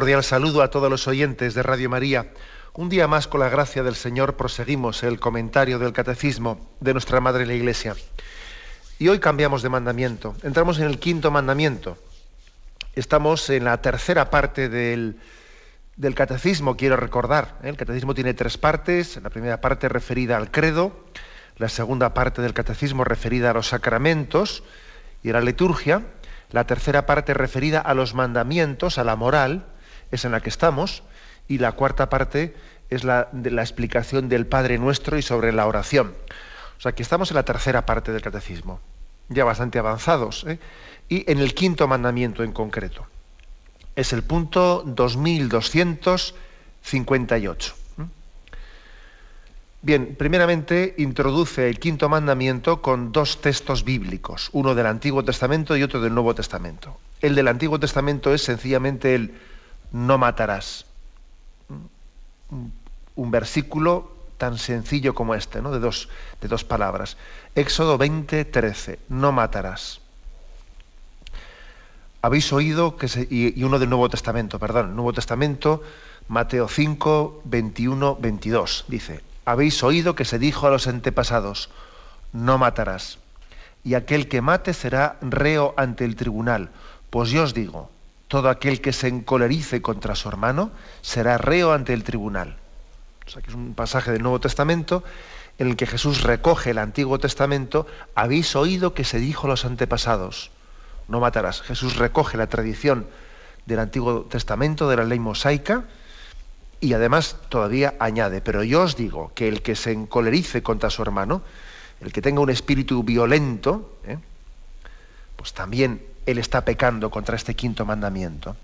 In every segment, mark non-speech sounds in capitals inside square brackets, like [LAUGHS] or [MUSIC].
Cordial saludo a todos los oyentes de Radio María. Un día más, con la gracia del Señor, proseguimos el comentario del Catecismo de nuestra Madre la Iglesia. Y hoy cambiamos de mandamiento. Entramos en el quinto mandamiento. Estamos en la tercera parte del, del Catecismo, quiero recordar. ¿eh? El Catecismo tiene tres partes. La primera parte referida al credo, la segunda parte del Catecismo referida a los sacramentos y a la liturgia, la tercera parte referida a los mandamientos, a la moral, es en la que estamos, y la cuarta parte es la de la explicación del Padre Nuestro y sobre la oración. O sea que estamos en la tercera parte del catecismo, ya bastante avanzados, ¿eh? y en el quinto mandamiento en concreto. Es el punto 2258. Bien, primeramente introduce el quinto mandamiento con dos textos bíblicos, uno del Antiguo Testamento y otro del Nuevo Testamento. El del Antiguo Testamento es sencillamente el no matarás. Un versículo tan sencillo como este, ¿no? de, dos, de dos palabras. Éxodo 20, 13, no matarás. Habéis oído que se, y, y, uno del Nuevo Testamento, perdón, Nuevo Testamento, Mateo 5, 21, 22, dice, habéis oído que se dijo a los antepasados, no matarás, y aquel que mate será reo ante el tribunal. Pues yo os digo, todo aquel que se encolerice contra su hermano será reo ante el tribunal. O sea, que es un pasaje del Nuevo Testamento en el que Jesús recoge el Antiguo Testamento, habéis oído que se dijo a los antepasados, no matarás. Jesús recoge la tradición del Antiguo Testamento, de la ley mosaica, y además todavía añade, pero yo os digo que el que se encolerice contra su hermano, el que tenga un espíritu violento, ¿eh? pues también él está pecando contra este quinto mandamiento.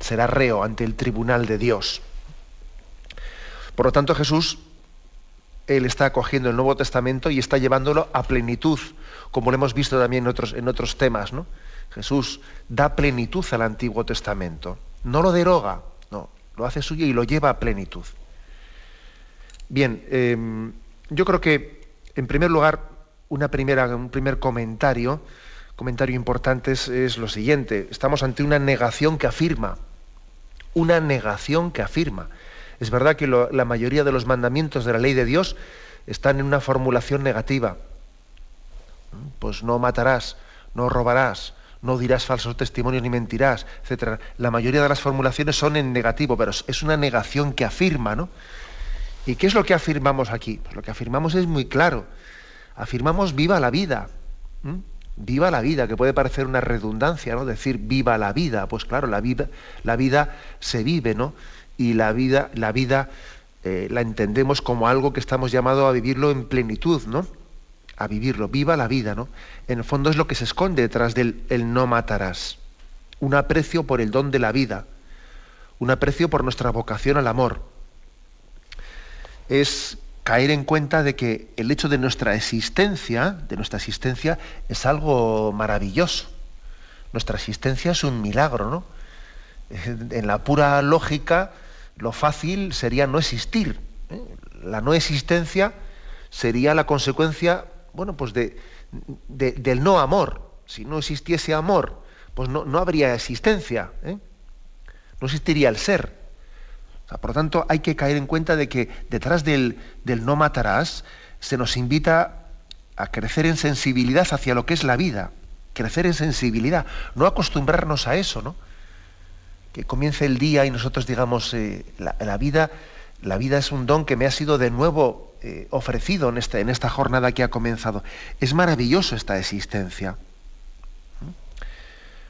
Será reo ante el tribunal de Dios. Por lo tanto, Jesús, él está acogiendo el Nuevo Testamento y está llevándolo a plenitud, como lo hemos visto también en otros, en otros temas. ¿no? Jesús da plenitud al Antiguo Testamento, no lo deroga, lo hace suyo y lo lleva a plenitud. Bien, eh, yo creo que, en primer lugar, una primera, un primer comentario, comentario importante es, lo siguiente. Estamos ante una negación que afirma, una negación que afirma. Es verdad que la mayoría de los mandamientos de la ley de Dios están en una formulación negativa. Pues no matarás, no robarás, no dirás falsos testimonios ni mentirás, etcétera. La mayoría de las formulaciones son en negativo, pero es una negación que afirma, ¿no? ¿Y qué es lo que afirmamos aquí? Pues lo que afirmamos es muy claro. Afirmamos viva la vida. Viva la vida, que puede parecer una redundancia, ¿no? Decir viva la vida. Pues claro, la vida, la vida se vive, ¿no? Y la vida, la vida eh, la entendemos como algo que estamos llamados a vivirlo en plenitud, ¿no? a vivirlo, viva la vida, ¿no? En el fondo es lo que se esconde detrás del el no matarás. Un aprecio por el don de la vida, un aprecio por nuestra vocación al amor. Es caer en cuenta de que el hecho de nuestra existencia, de nuestra existencia, es algo maravilloso. Nuestra existencia es un milagro, ¿no? [LAUGHS] En la pura lógica, lo fácil sería no existir. ¿eh? La no existencia sería la consecuencia bueno, pues de, del no amor. Si no existiese amor, pues no, no habría existencia, ¿eh? no existiría el ser. Por lo tanto, hay que caer en cuenta de que detrás del, no matarás se nos invita a crecer en sensibilidad hacia lo que es la vida, crecer en sensibilidad, no acostumbrarnos a eso, ¿no? Que comience el día y nosotros digamos, eh, la, la, vida, la vida es un don que me ha sido de nuevo eh, ofrecido en, este, en esta jornada que ha comenzado. Es maravilloso esta existencia.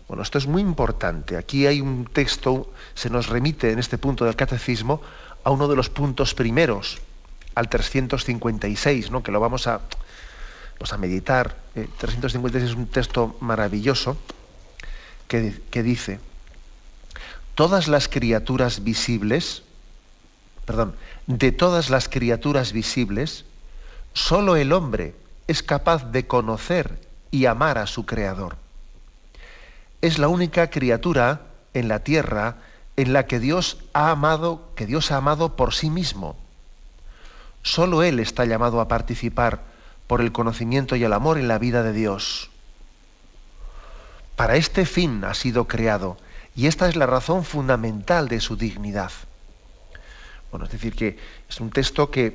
Bueno, esto es muy importante. Aquí hay un texto, se nos remite en este punto del catecismo a uno de los puntos primeros, al 356, ¿no? que lo vamos a, pues a meditar. 356 eh, es un texto maravilloso que, que dice, todas las criaturas visibles, perdón, de todas las criaturas visibles, solo el hombre es capaz de conocer y amar a su Creador. Es la única criatura en la tierra en la que Dios ha amado, que Dios ha amado por sí mismo. Solo Él está llamado a participar por el conocimiento y el amor en la vida de Dios. Para este fin ha sido creado y esta es la razón fundamental de su dignidad. Bueno, es decir, que es un texto que,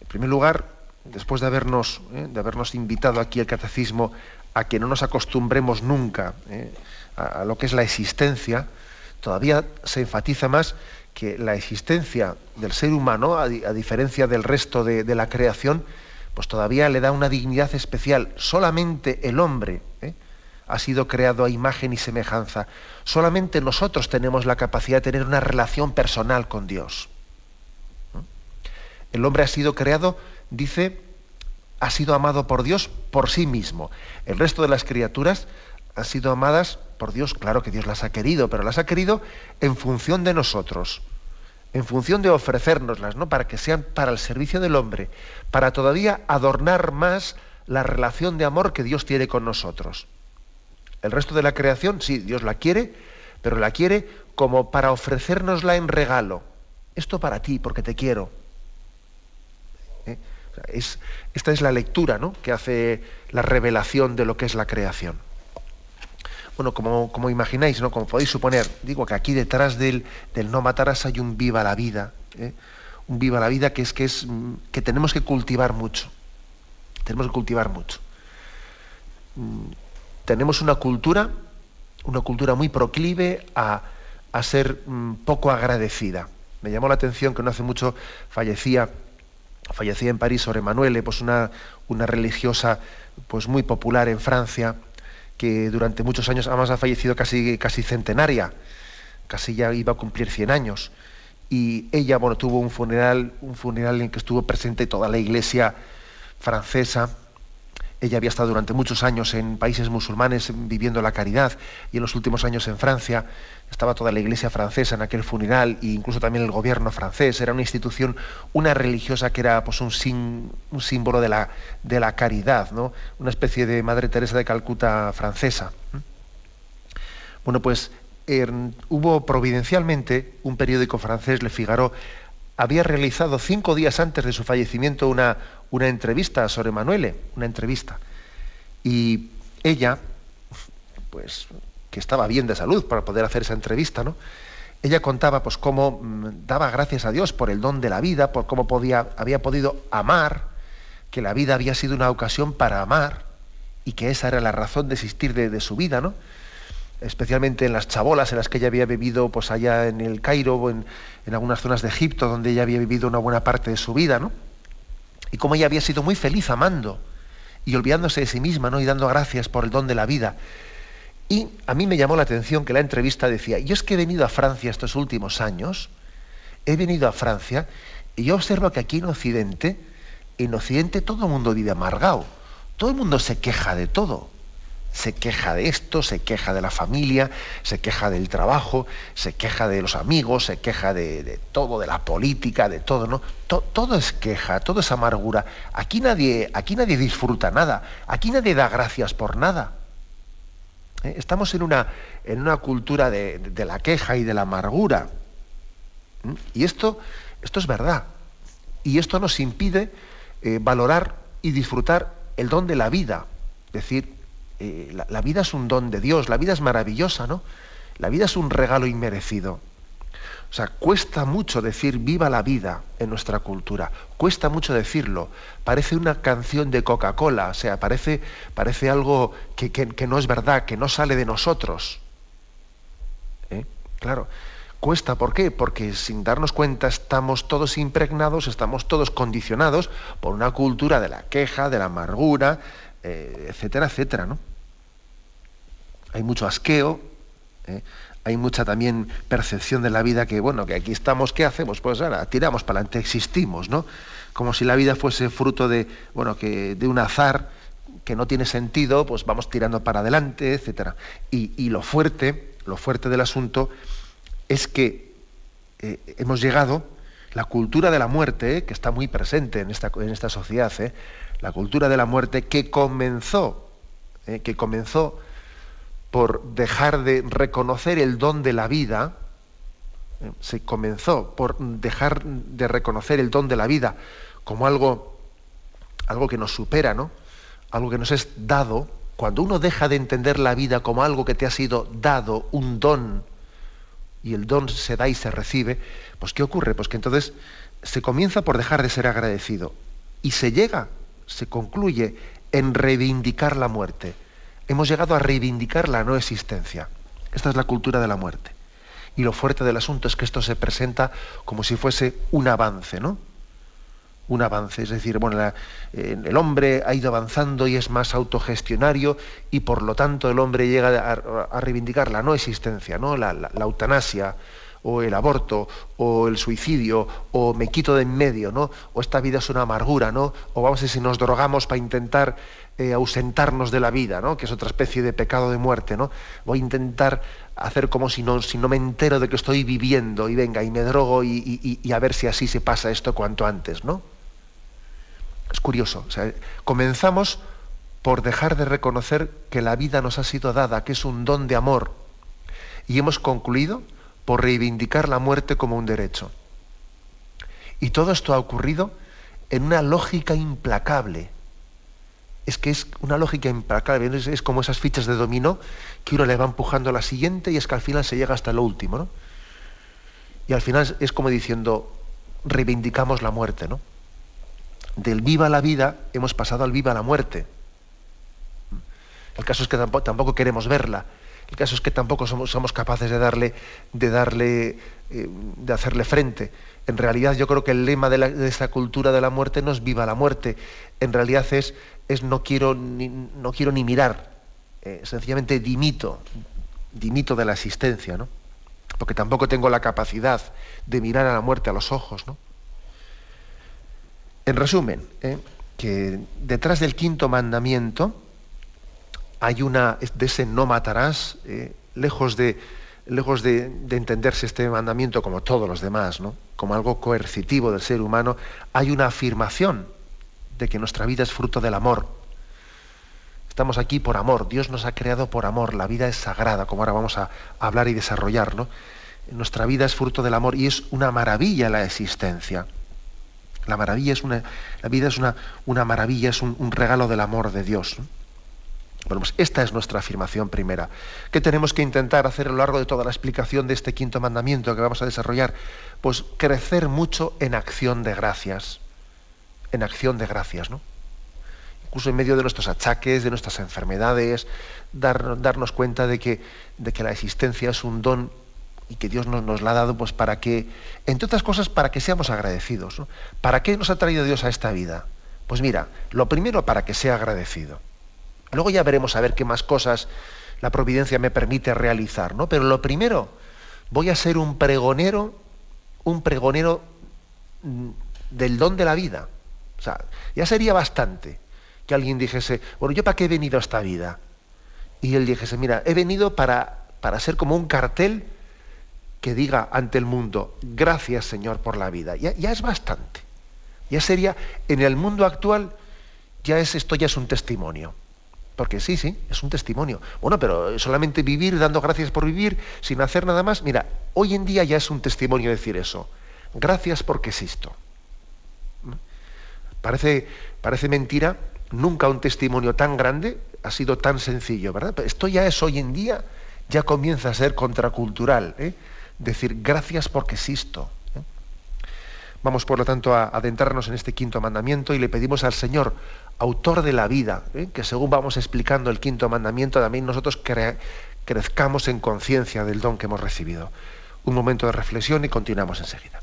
en primer lugar, después de habernos, eh, de habernos invitado aquí el catecismo a que no nos acostumbremos nunca eh, a, lo que es la existencia, todavía se enfatiza más que la existencia del ser humano, a, diferencia del resto de, la creación, pues todavía le da una dignidad especial. Solamente el hombre eh, ha sido creado a imagen y semejanza. Solamente nosotros tenemos la capacidad de tener una relación personal con Dios. El hombre ha sido creado, dice, ha sido amado por Dios por sí mismo. El resto de las criaturas han sido amadas por Dios, claro que Dios las ha querido, pero las ha querido en función de nosotros, en función de ofrecérnoslas, ¿no? Para que sean para el servicio del hombre, para todavía adornar más la relación de amor que Dios tiene con nosotros. El resto de la creación, sí, Dios la quiere, pero la quiere como para ofrecérnosla en regalo. Esto para ti, porque te quiero. Es, esta es la lectura ¿no? que hace la revelación de lo que es la creación. Bueno, como, imagináis, ¿no? como podéis suponer, digo que aquí detrás del, del no matarás hay un viva la vida, ¿eh? un viva la vida que es, que es que tenemos que cultivar mucho. Tenemos que cultivar mucho. Mm, tenemos una cultura, una cultura muy proclive a, a ser mm, poco agradecida. Me llamó la atención que no hace mucho fallecía fallecía en París sobre Manuele, pues una, una religiosa pues muy popular en Francia, que durante muchos años, además ha fallecido casi, casi centenaria, casi ya iba a cumplir 100 años. Y ella, bueno, tuvo un funeral, un funeral en que estuvo presente toda la iglesia francesa, ella había estado durante muchos años en países musulmanes viviendo la caridad y en los últimos años en Francia. Estaba toda la iglesia francesa en aquel funeral e incluso también el gobierno francés. Era una institución, una religiosa que era pues, un, símbolo de la, de la caridad, ¿no? una especie de Madre Teresa de Calcuta francesa. Bueno, pues er, hubo providencialmente un periódico francés, Le Figaro, había realizado cinco días antes de su fallecimiento una, una entrevista sobre Manuele, una entrevista. Y ella, pues, que estaba bien de salud para poder hacer esa entrevista, ¿no? Ella contaba pues cómo mm, daba gracias a Dios por el don de la vida, por cómo podía, había podido amar, que la vida había sido una ocasión para amar y que esa era la razón de existir de, su vida, ¿no? especialmente en las chabolas en las que ella había vivido pues allá en el Cairo o en, en, algunas zonas de Egipto donde ella había vivido una buena parte de su vida, ¿no? Y cómo ella había sido muy feliz amando y olvidándose de sí misma, ¿no? Y dando gracias por el don de la vida. Y a mí me llamó la atención que la entrevista decía, yo es que he venido a Francia estos últimos años, he venido a Francia y yo observo que aquí en Occidente, en Occidente todo el mundo vive amargado, todo el mundo se queja de todo se queja de esto, se queja de la familia, se queja del trabajo, se queja de los amigos, se queja de, todo, de la política, de todo, ¿no? todo es queja, todo es amargura. Aquí nadie, aquí nadie disfruta nada, aquí nadie da gracias por nada. ¿Eh? Estamos en una, en una cultura de, la queja y de la amargura. ¿Mm? Y esto, esto es verdad. Y esto nos impide eh, valorar y disfrutar el don de la vida. Es decir, eh, la, vida es un don de Dios, la vida es maravillosa, ¿no? La vida es un regalo inmerecido. O sea, cuesta mucho decir viva la vida en nuestra cultura, cuesta mucho decirlo. Parece una canción de Coca-Cola, o sea, parece, parece algo que, que, no es verdad, que no sale de nosotros. ¿Eh? Claro, cuesta, ¿por qué? Porque sin darnos cuenta estamos todos impregnados, estamos todos condicionados por una cultura de la queja, de la amargura, eh, etcétera, etcétera, ¿no? Hay mucho asqueo, ¿eh? hay mucha también percepción de la vida que, bueno, que aquí estamos, ¿qué hacemos? Pues ahora tiramos para adelante, existimos, ¿no? Como si la vida fuese fruto de, bueno, que de un azar que no tiene sentido, pues vamos tirando para adelante, etcétera. Y, lo fuerte, lo fuerte del asunto es que eh, hemos llegado, la cultura de la muerte, que está muy presente en esta, en esta sociedad, la cultura de la muerte que comenzó, que comenzó por dejar de reconocer el don de la vida, se comenzó por dejar de reconocer el don de la vida como algo, algo que nos supera, ¿no? Algo que nos es dado. Cuando uno deja de entender la vida como algo que te ha sido dado, un don, y el don se da y se recibe, pues ¿qué ocurre? Pues que entonces se comienza por dejar de ser agradecido y se llega, se concluye en reivindicar la muerte. Hemos llegado a reivindicar la no existencia. Esta es la cultura de la muerte. Y lo fuerte del asunto es que esto se presenta como si fuese un avance, ¿no? Un avance, es decir, bueno, el hombre ha ido avanzando y es más autogestionario y por lo tanto el hombre llega a, reivindicar la no existencia, ¿no? La, la, eutanasia o el aborto o el suicidio o me quito de en medio, ¿no? O esta vida es una amargura, ¿no? O vamos a ver si nos drogamos para intentar eh, ausentarnos de la vida, ¿no? Que es otra especie de pecado de muerte, ¿no? Voy a intentar hacer como si no, si no me entero de que estoy viviendo y venga, y me drogo y, a ver si así se pasa esto cuanto antes, ¿no? Es curioso. comenzamos por dejar de reconocer que la vida nos ha sido dada, que es un don de amor, y hemos concluido por reivindicar la muerte como un derecho. Y todo esto ha ocurrido en una lógica implacable es que es una lógica implacable, es, como esas fichas de dominó que uno le va empujando a la siguiente y es que al final se llega hasta lo último, ¿no? Y al final es como diciendo, reivindicamos la muerte, ¿no? Del viva la vida hemos pasado al viva la muerte. El caso es que tampoco, queremos verla. El caso es que tampoco somos, capaces de darle, de darle, eh, de hacerle frente. En realidad yo creo que el lema de, de, esta cultura de la muerte no es viva la muerte. En realidad es es no quiero ni, no quiero ni mirar, eh, sencillamente dimito, dimito de la existencia, ¿no? Porque tampoco tengo la capacidad de mirar a la muerte a los ojos, ¿no? En resumen, ¿eh? que detrás del quinto mandamiento hay una de ese no matarás, ¿eh? lejos de lejos de, de, entenderse este mandamiento como todos los demás, ¿no? como algo coercitivo del ser humano, hay una afirmación de que nuestra vida es fruto del amor. Estamos aquí por amor, Dios nos ha creado por amor, la vida es sagrada, como ahora vamos a, hablar y desarrollar, ¿no? Nuestra vida es fruto del amor y es una maravilla la existencia. La maravilla es una, la vida es una, una maravilla, es un, regalo del amor de Dios. Bueno, pues esta es nuestra afirmación primera. ¿Qué tenemos que intentar hacer a lo largo de toda la explicación de este quinto mandamiento que vamos a desarrollar? Pues crecer mucho en acción de gracias en acción de gracias, ¿no? Incluso en medio de nuestros achaques, de nuestras enfermedades, darnos cuenta de que, de que la existencia es un don y que Dios nos, nos, la ha dado pues para que, entre otras cosas, para que seamos agradecidos. ¿no? ¿Para qué nos ha traído Dios a esta vida? Pues mira, lo primero para que sea agradecido. Luego ya veremos a ver qué más cosas la providencia me permite realizar, ¿no? Pero lo primero, voy a ser un pregonero, un pregonero mm, del don de la vida. O sea, ya sería bastante que alguien dijese, bueno, ¿yo para qué he venido a esta vida? Y él dijese, mira, he venido para, para ser como un cartel que diga ante el mundo, gracias Señor por la vida. Ya, ya es bastante. Ya sería, en el mundo actual, ya es, esto ya es un testimonio. Porque sí, sí, es un testimonio. Bueno, pero solamente vivir dando gracias por vivir, sin hacer nada más. Mira, hoy en día ya es un testimonio decir eso. Gracias porque existo. Parece, parece mentira, nunca un testimonio tan grande ha sido tan sencillo, ¿verdad? Pero esto ya es hoy en día, ya comienza a ser contracultural. ¿eh? Decir gracias porque existo. Vamos, por lo tanto, a adentrarnos en este quinto mandamiento y le pedimos al Señor, autor de la vida, ¿eh? que según vamos explicando el quinto mandamiento, también nosotros crezcamos en conciencia del don que hemos recibido. Un momento de reflexión y continuamos enseguida.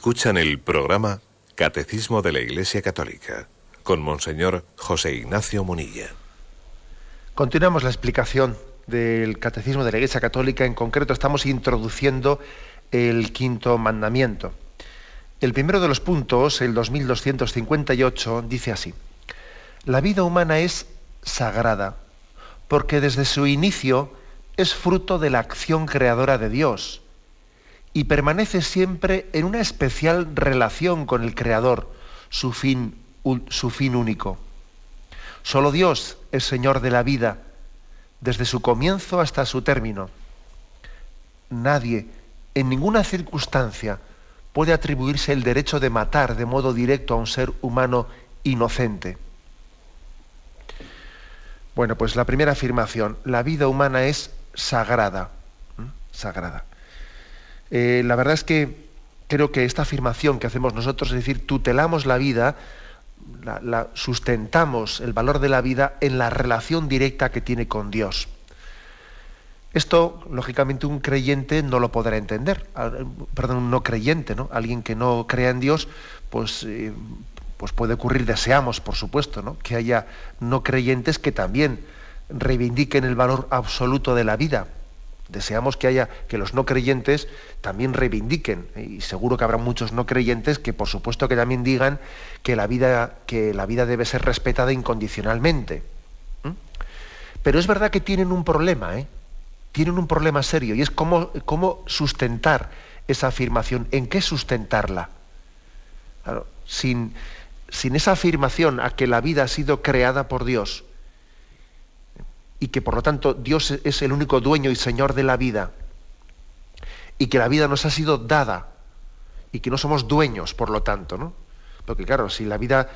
Escuchan el programa Catecismo de la Iglesia Católica con Monseñor José Ignacio Munilla. Continuamos la explicación del Catecismo de la Iglesia Católica. En concreto estamos introduciendo el quinto mandamiento. El primero de los puntos, el 2258, dice así. La vida humana es sagrada porque desde su inicio es fruto de la acción creadora de Dios y permanece siempre en una especial relación con el Creador, su fin, único. Solo Dios es Señor de la vida, desde su comienzo hasta su término. Nadie, en ninguna circunstancia, puede atribuirse el derecho de matar de modo directo a un ser humano inocente. Bueno, pues la primera afirmación, la vida humana es sagrada. Sagrada. Eh, la verdad es que creo que esta afirmación que hacemos nosotros, es decir, tutelamos la vida, sustentamos el valor de la vida en la relación directa que tiene con Dios. Esto, lógicamente, un creyente no lo podrá entender. Perdón, un no creyente, ¿no? Alguien que no crea en Dios, pues, eh, pues puede ocurrir, deseamos, por supuesto, ¿no? que haya no creyentes que también reivindiquen el valor absoluto de la vida. Deseamos que haya que los no creyentes también reivindiquen y seguro que habrá muchos no creyentes que por supuesto que también digan que la vida que la vida debe ser respetada incondicionalmente. Pero es verdad que tienen un problema, ¿eh? Tienen un problema serio y es cómo, cómo sustentar esa afirmación, en qué sustentarla. sin, sin esa afirmación a que la vida ha sido creada por Dios, y que por lo tanto Dios es el único dueño y señor de la vida y que la vida nos ha sido dada y que no somos dueños, por lo tanto, ¿no? Porque claro, si la vida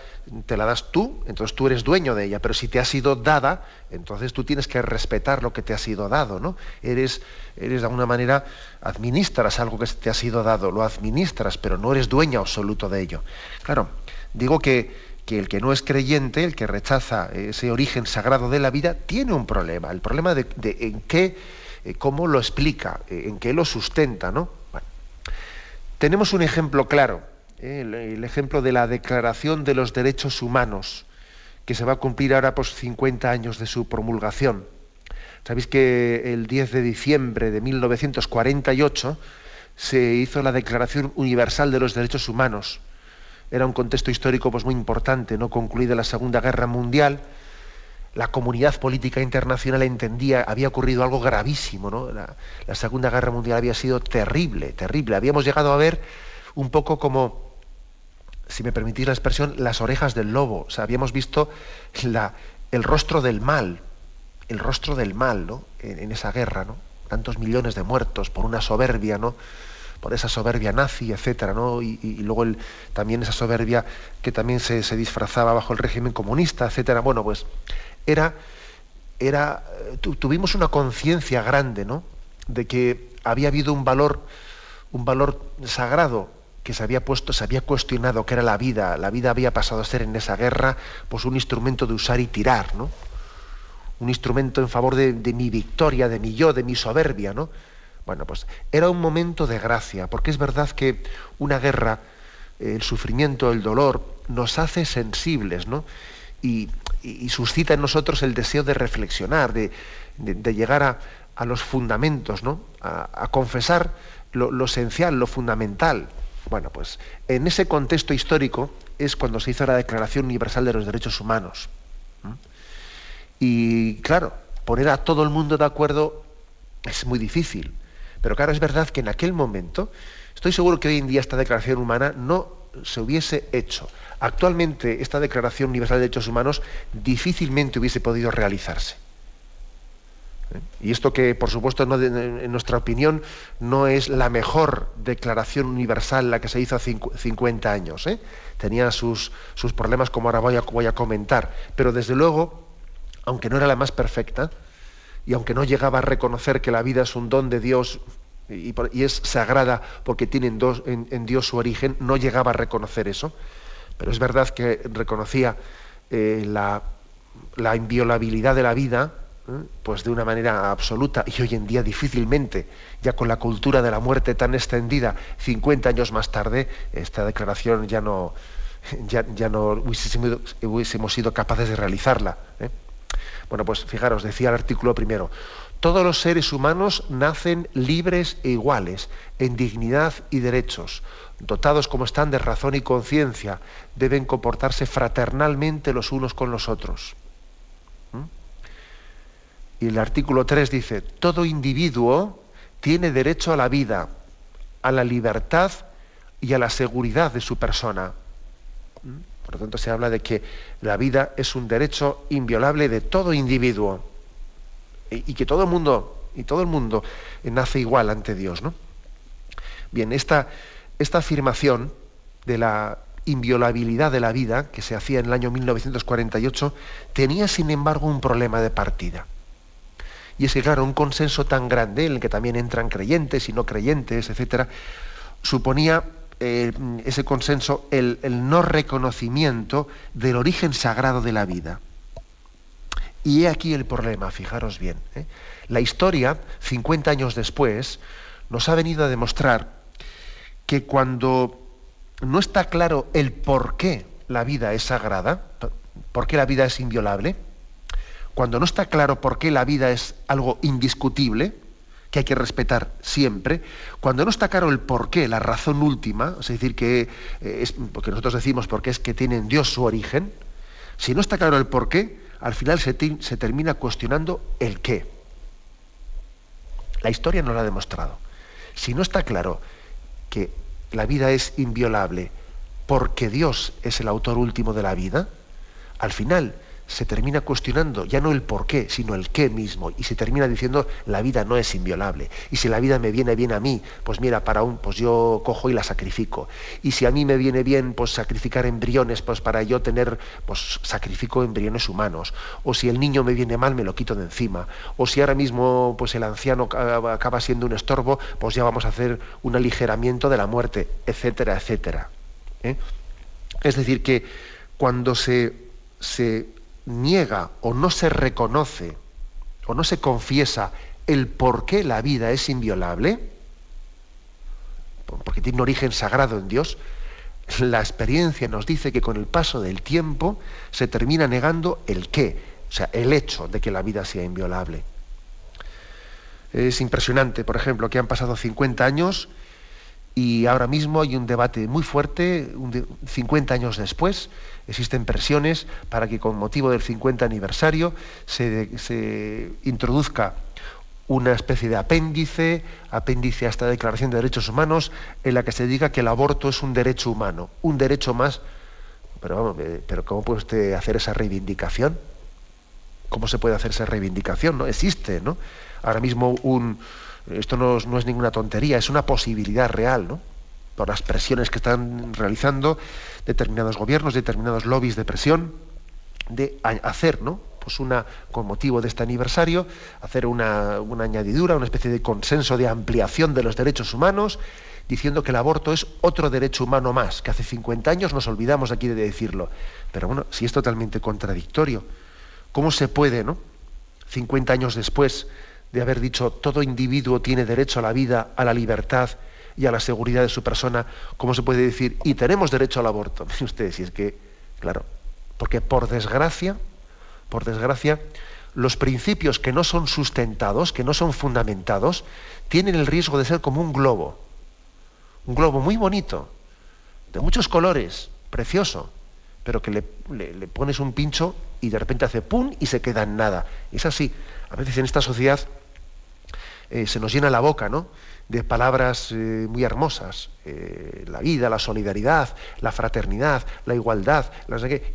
te la das tú, entonces tú eres dueño de ella, pero si te ha sido dada, entonces tú tienes que respetar lo que te ha sido dado, ¿no? Eres, eres de alguna manera, administras algo que te ha sido dado, lo administras, pero no eres dueño absoluto de ello. Claro, digo que que el que no es creyente, el que rechaza ese origen sagrado de la vida, tiene un problema. El problema de, en qué, eh, cómo lo explica, eh, en qué lo sustenta, ¿no? tenemos un ejemplo claro, ¿eh? el, ejemplo de la Declaración de los Derechos Humanos, que se va a cumplir ahora por 50 años de su promulgación. Sabéis que el 10 de diciembre de 1948 se hizo la Declaración Universal de los Derechos Humanos era un contexto histórico pues, muy importante, ¿no? concluida la Segunda Guerra Mundial, la comunidad política internacional entendía, había ocurrido algo gravísimo, ¿no? La, Segunda Guerra Mundial había sido terrible, terrible. Habíamos llegado a ver un poco como, si me permitís la expresión, las orejas del lobo. O sea, habíamos visto el rostro del mal, el rostro del mal, ¿no? En, en esa guerra, ¿no? Tantos millones de muertos por una soberbia, ¿no? Por esa soberbia nazi, etcétera, ¿no? Y, luego también esa soberbia que también se, disfrazaba bajo el régimen comunista, etcétera. Bueno, pues era, era tuvimos una conciencia grande, ¿no? De que había habido un valor, un valor sagrado que se había puesto, se había cuestionado que era la vida. La vida había pasado a ser en esa guerra, pues un instrumento de usar y tirar, ¿no? Un instrumento en favor de, de mi victoria, de mi yo, de mi soberbia, ¿no? Bueno, pues era un momento de gracia, porque es verdad que una guerra, el sufrimiento, el dolor, nos hace sensibles, ¿no? Y, suscita en nosotros el deseo de reflexionar, de, llegar a, los fundamentos, ¿no? A, confesar lo, esencial, lo fundamental. Bueno, pues en ese contexto histórico es cuando se hizo la Declaración Universal de los Derechos Humanos. Y claro, poner a todo el mundo de acuerdo es muy difícil. Pero claro, es verdad que en aquel momento, estoy seguro que hoy en día esta declaración humana no se hubiese hecho. Actualmente esta Declaración Universal de Derechos Humanos difícilmente hubiese podido realizarse. ¿Eh? Y esto que, por supuesto, en nuestra opinión, no es la mejor declaración universal la que se hizo hace 50 años. ¿eh? Tenía sus, sus, problemas, como ahora voy a, voy a comentar. Pero desde luego, aunque no era la más perfecta, y aunque no llegaba a reconocer que la vida es un don de Dios y, es sagrada porque tiene en, Dios su origen, no llegaba a reconocer eso. Pero es verdad que reconocía eh, la, inviolabilidad de la vida ¿eh? pues de una manera absoluta y hoy en día difícilmente, ya con la cultura de la muerte tan extendida, 50 años más tarde, esta declaración ya no, ya, no hubiésemos, sido capaces de realizarla. ¿eh? Bueno, pues fijaros, decía el artículo primero, todos los seres humanos nacen libres e iguales, en dignidad y derechos. Dotados como están de razón y conciencia, deben comportarse fraternalmente los unos con los otros. ¿Mm? Y el artículo 3 dice, todo individuo tiene derecho a la vida, a la libertad y a la seguridad de su persona. ¿Mm? Por lo tanto, se habla de que la vida es un derecho inviolable de todo individuo y que todo el mundo y todo el mundo nace igual ante Dios, ¿no? Bien, esta, esta afirmación de la inviolabilidad de la vida que se hacía en el año 1948 tenía sin embargo un problema de partida. Y es que claro, un consenso tan grande en el que también entran creyentes y no creyentes, etcétera, suponía eh, ese consenso el, no reconocimiento del origen sagrado de la vida. Y he aquí el problema, fijaros bien. ¿eh? La historia, 50 años después, nos ha venido a demostrar que cuando no está claro el por qué la vida es sagrada, por qué la vida es inviolable, cuando no está claro por qué la vida es algo indiscutible, que hay que respetar siempre, cuando no está claro el por qué, la razón última, es decir, que eh, es, porque nosotros decimos porque es que tiene en Dios su origen, si no está claro el por qué, al final se, termina cuestionando el qué. La historia nos lo ha demostrado. Si no está claro que la vida es inviolable porque Dios es el autor último de la vida, al final se termina cuestionando ya no el por qué, sino el qué mismo, y se termina diciendo la vida no es inviolable. Y si la vida me viene bien a mí, pues mira, para un, pues yo cojo y la sacrifico. Y si a mí me viene bien, pues sacrificar embriones, pues para yo tener, pues sacrifico embriones humanos. O si el niño me viene mal, me lo quito de encima. O si ahora mismo, pues el anciano acaba siendo un estorbo, pues ya vamos a hacer un aligeramiento de la muerte, etcétera, etcétera. ¿eh? Es decir, que cuando se, se niega o no se reconoce o no se confiesa el por qué la vida es inviolable, porque tiene un origen sagrado en Dios, la experiencia nos dice que con el paso del tiempo se termina negando el qué, o sea, el hecho de que la vida sea inviolable. Es impresionante, por ejemplo, que han pasado 50 años y ahora mismo hay un debate muy fuerte, 50 años después, existen presiones para que con motivo del 50 aniversario se, introduzca una especie de apéndice, apéndice a esta Declaración de Derechos Humanos, en la que se diga que el aborto es un derecho humano, un derecho más. Pero vamos, eh, pero ¿cómo puede usted hacer esa reivindicación? ¿Cómo se puede hacer esa reivindicación? No existe, ¿no? Ahora mismo un, esto no, es ninguna tontería, es una posibilidad real, ¿no? Por las presiones que están realizando determinados gobiernos, determinados lobbies de presión, de hacer, ¿no? Pues una, con motivo de este aniversario, hacer una, una, añadidura, una especie de consenso de ampliación de los derechos humanos, diciendo que el aborto es otro derecho humano más, que hace 50 años nos olvidamos aquí de decirlo. Pero bueno, si es totalmente contradictorio, ¿cómo se puede, ¿no? 50 años después, de haber dicho todo individuo tiene derecho a la vida, a la libertad y a la seguridad de su persona, ¿cómo se puede decir? Y tenemos derecho al aborto. [LAUGHS] Miren ustedes, si es que, claro, porque por desgracia, por desgracia, los principios que no son sustentados, que no son fundamentados, tienen el riesgo de ser como un globo. Un globo muy bonito, de muchos colores, precioso, pero que le, le pones un pincho y de repente hace pum y se queda en nada. Es así. A veces en esta sociedad eh, se nos llena la boca, ¿no? De palabras eh, muy hermosas, eh, la vida, la solidaridad, la fraternidad, la igualdad,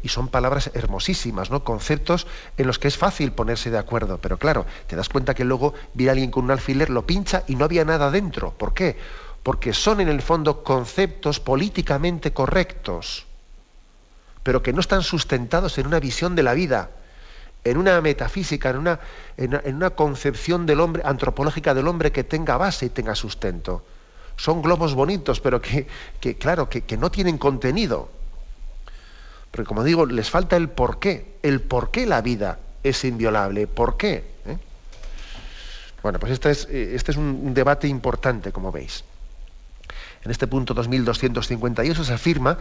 y son palabras hermosísimas, ¿no? conceptos en los que es fácil ponerse de acuerdo, pero claro, te das cuenta que luego viene alguien con un alfiler, lo pincha y no había nada dentro. ¿Por qué? Porque son en el fondo conceptos políticamente correctos, pero que no están sustentados en una visión de la vida en una metafísica, en una, en, una, concepción del hombre, antropológica del hombre que tenga base y tenga sustento. Son globos bonitos, pero que, claro, que, no tienen contenido. Porque como digo, les falta el porqué, el por qué la vida es inviolable. ¿Por qué? ¿Eh? Bueno, pues este es, eh, este es un debate importante, como veis. En este punto 2258 se afirma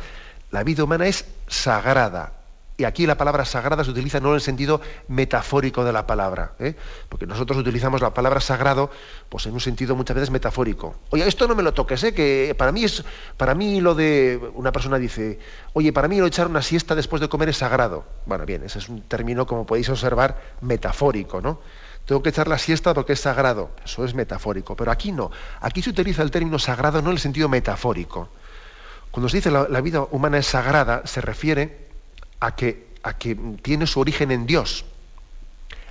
la vida humana es sagrada, y aquí la palabra sagrada se utiliza no en el sentido metafórico de la palabra, ¿eh? porque nosotros utilizamos la palabra sagrado pues en un sentido muchas veces metafórico. Oye, esto no me lo toques, ¿eh? que para mí es, para mí lo de una persona dice, oye, para mí lo de echar una siesta después de comer es sagrado. Bueno, bien, ese es un término como podéis observar metafórico, ¿no? Tengo que echar la siesta porque es sagrado. Eso es metafórico. Pero aquí no. Aquí se utiliza el término sagrado no en el sentido metafórico. Cuando se dice la vida humana es sagrada, se refiere a que, a que tiene su origen en Dios.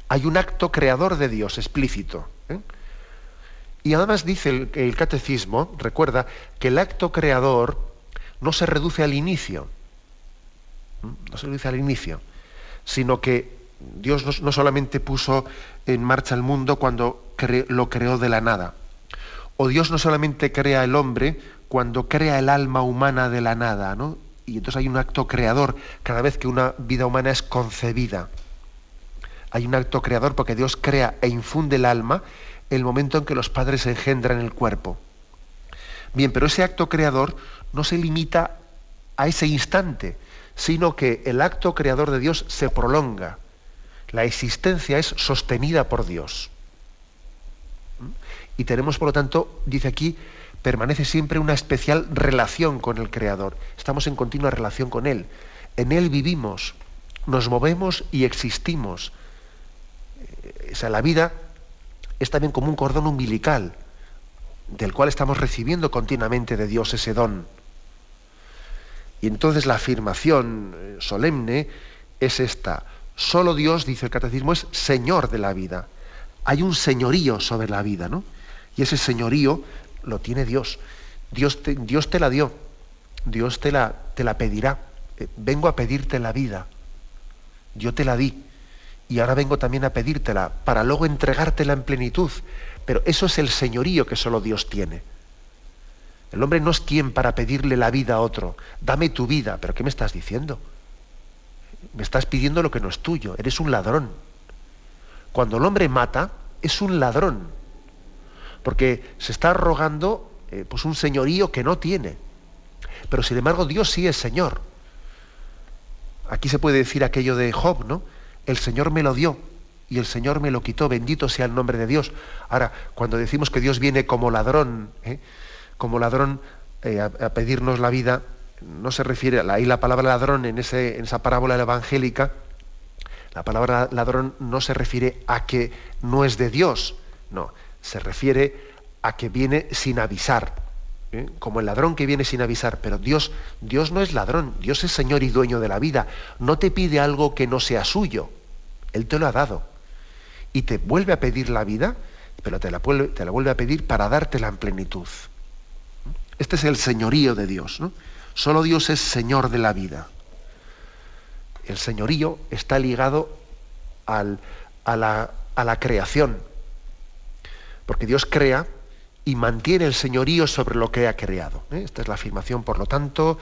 Hay un acto creador de Dios explícito. ¿eh? Y además dice el, catecismo, recuerda, que el acto creador no se reduce al inicio, no se reduce al inicio, sino que Dios no, solamente puso en marcha el mundo cuando lo creó de la nada, o Dios no solamente crea el hombre cuando crea el alma humana de la nada, ¿no? Y entonces hay un acto creador cada vez que una vida humana es concebida. Hay un acto creador porque Dios crea e infunde el alma el momento en que los padres engendran el cuerpo. Bien, pero ese acto creador no se limita a ese instante, sino que el acto creador de Dios se prolonga. La existencia es sostenida por Dios. Y tenemos, por lo tanto, dice aquí, permanece siempre una especial relación con el Creador. Estamos en continua relación con Él. En Él vivimos, nos movemos y existimos. Eh, o la vida es también como un cordón umbilical, del cual estamos recibiendo continuamente de Dios ese don. Y entonces la afirmación eh, solemne es esta. Solo Dios, dice el catecismo, es Señor de la vida. Hay un señorío sobre la vida, ¿no? Y ese señorío lo tiene Dios. Dios te, Dios te la dio, Dios te la, te la pedirá. Eh, vengo a pedirte la vida. Yo te la di. Y ahora vengo también a pedírtela para luego entregártela en plenitud. Pero eso es el señorío que solo Dios tiene. El hombre no es quien para pedirle la vida a otro. Dame tu vida. ¿Pero qué me estás diciendo? Me estás pidiendo lo que no es tuyo. Eres un ladrón. Cuando el hombre mata, es un ladrón porque se está rogando eh, pues un señorío que no tiene. Pero sin embargo Dios sí es Señor. Aquí se puede decir aquello de Job, ¿no? El Señor me lo dio y el Señor me lo quitó, bendito sea el nombre de Dios. Ahora, cuando decimos que Dios viene como ladrón, ¿eh? como ladrón eh, a, pedirnos la vida, no se refiere, ahí la palabra ladrón en, en esa parábola evangélica, la palabra ladrón no se refiere a que no es de Dios, no, se refiere a que viene sin avisar, ¿eh? como el ladrón que viene sin avisar. Pero Dios, Dios no es ladrón, Dios es Señor y dueño de la vida. No te pide algo que no sea suyo, Él te lo ha dado. Y te vuelve a pedir la vida, pero te la, vuelve a pedir para dártela en plenitud. Este es el señorío de Dios. Solo Dios es Señor de la vida. El señorío está ligado a, la, a la creación, porque Dios crea y mantiene el señorío sobre lo que ha creado. ¿eh? Esta es la afirmación, por lo tanto,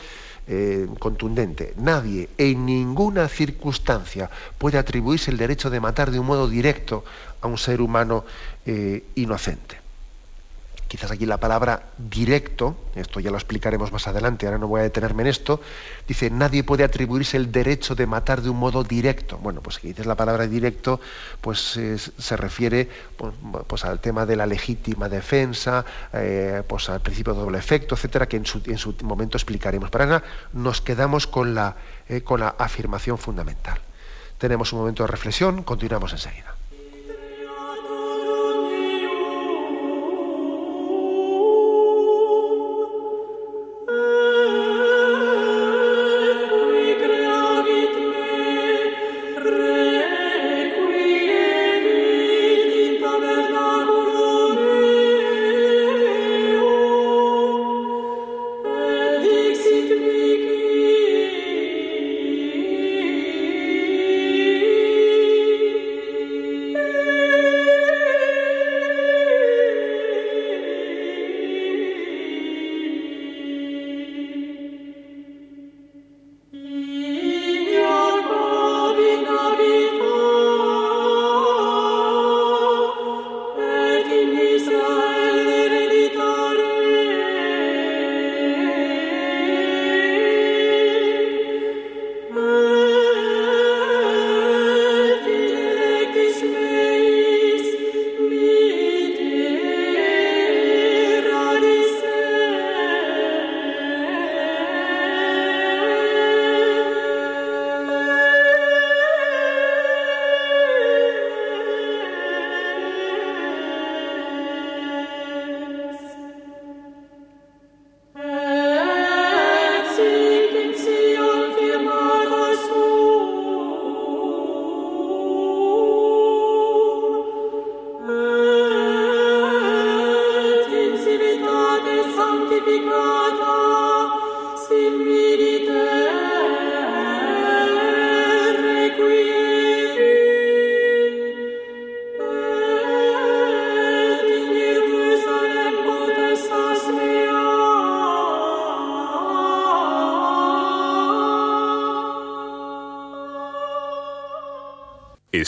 eh, contundente. Nadie, en ninguna circunstancia, puede atribuirse el derecho de matar de un modo directo a un ser humano eh, inocente quizás aquí la palabra directo, esto ya lo explicaremos más adelante, ahora no voy a detenerme en esto, dice, nadie puede atribuirse el derecho de matar de un modo directo. Bueno, pues si dices la palabra directo, pues eh, se refiere pues, pues, al tema de la legítima defensa, eh, pues al principio de doble efecto, etcétera, que en su, en su momento explicaremos. Pero ahora nos quedamos con la, eh, con la afirmación fundamental. Tenemos un momento de reflexión, continuamos enseguida.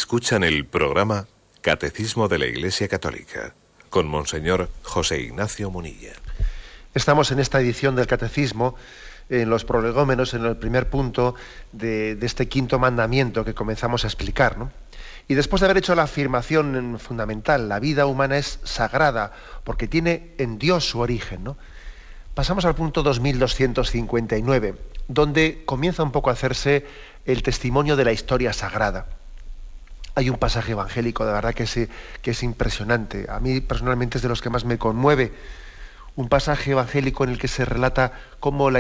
Escuchan el programa Catecismo de la Iglesia Católica con Monseñor José Ignacio Munilla. Estamos en esta edición del Catecismo, en los prolegómenos, en el primer punto de, este quinto mandamiento que comenzamos a explicar. Y después de haber hecho la afirmación fundamental, la vida humana es sagrada porque tiene en Dios su origen, ¿no? pasamos al punto 2259, donde comienza un poco a hacerse el testimonio de la historia sagrada hay un pasaje evangélico, de verdad que es, que es impresionante. A mí personalmente es de los que más me conmueve. Un pasaje evangélico en el que se relata cómo,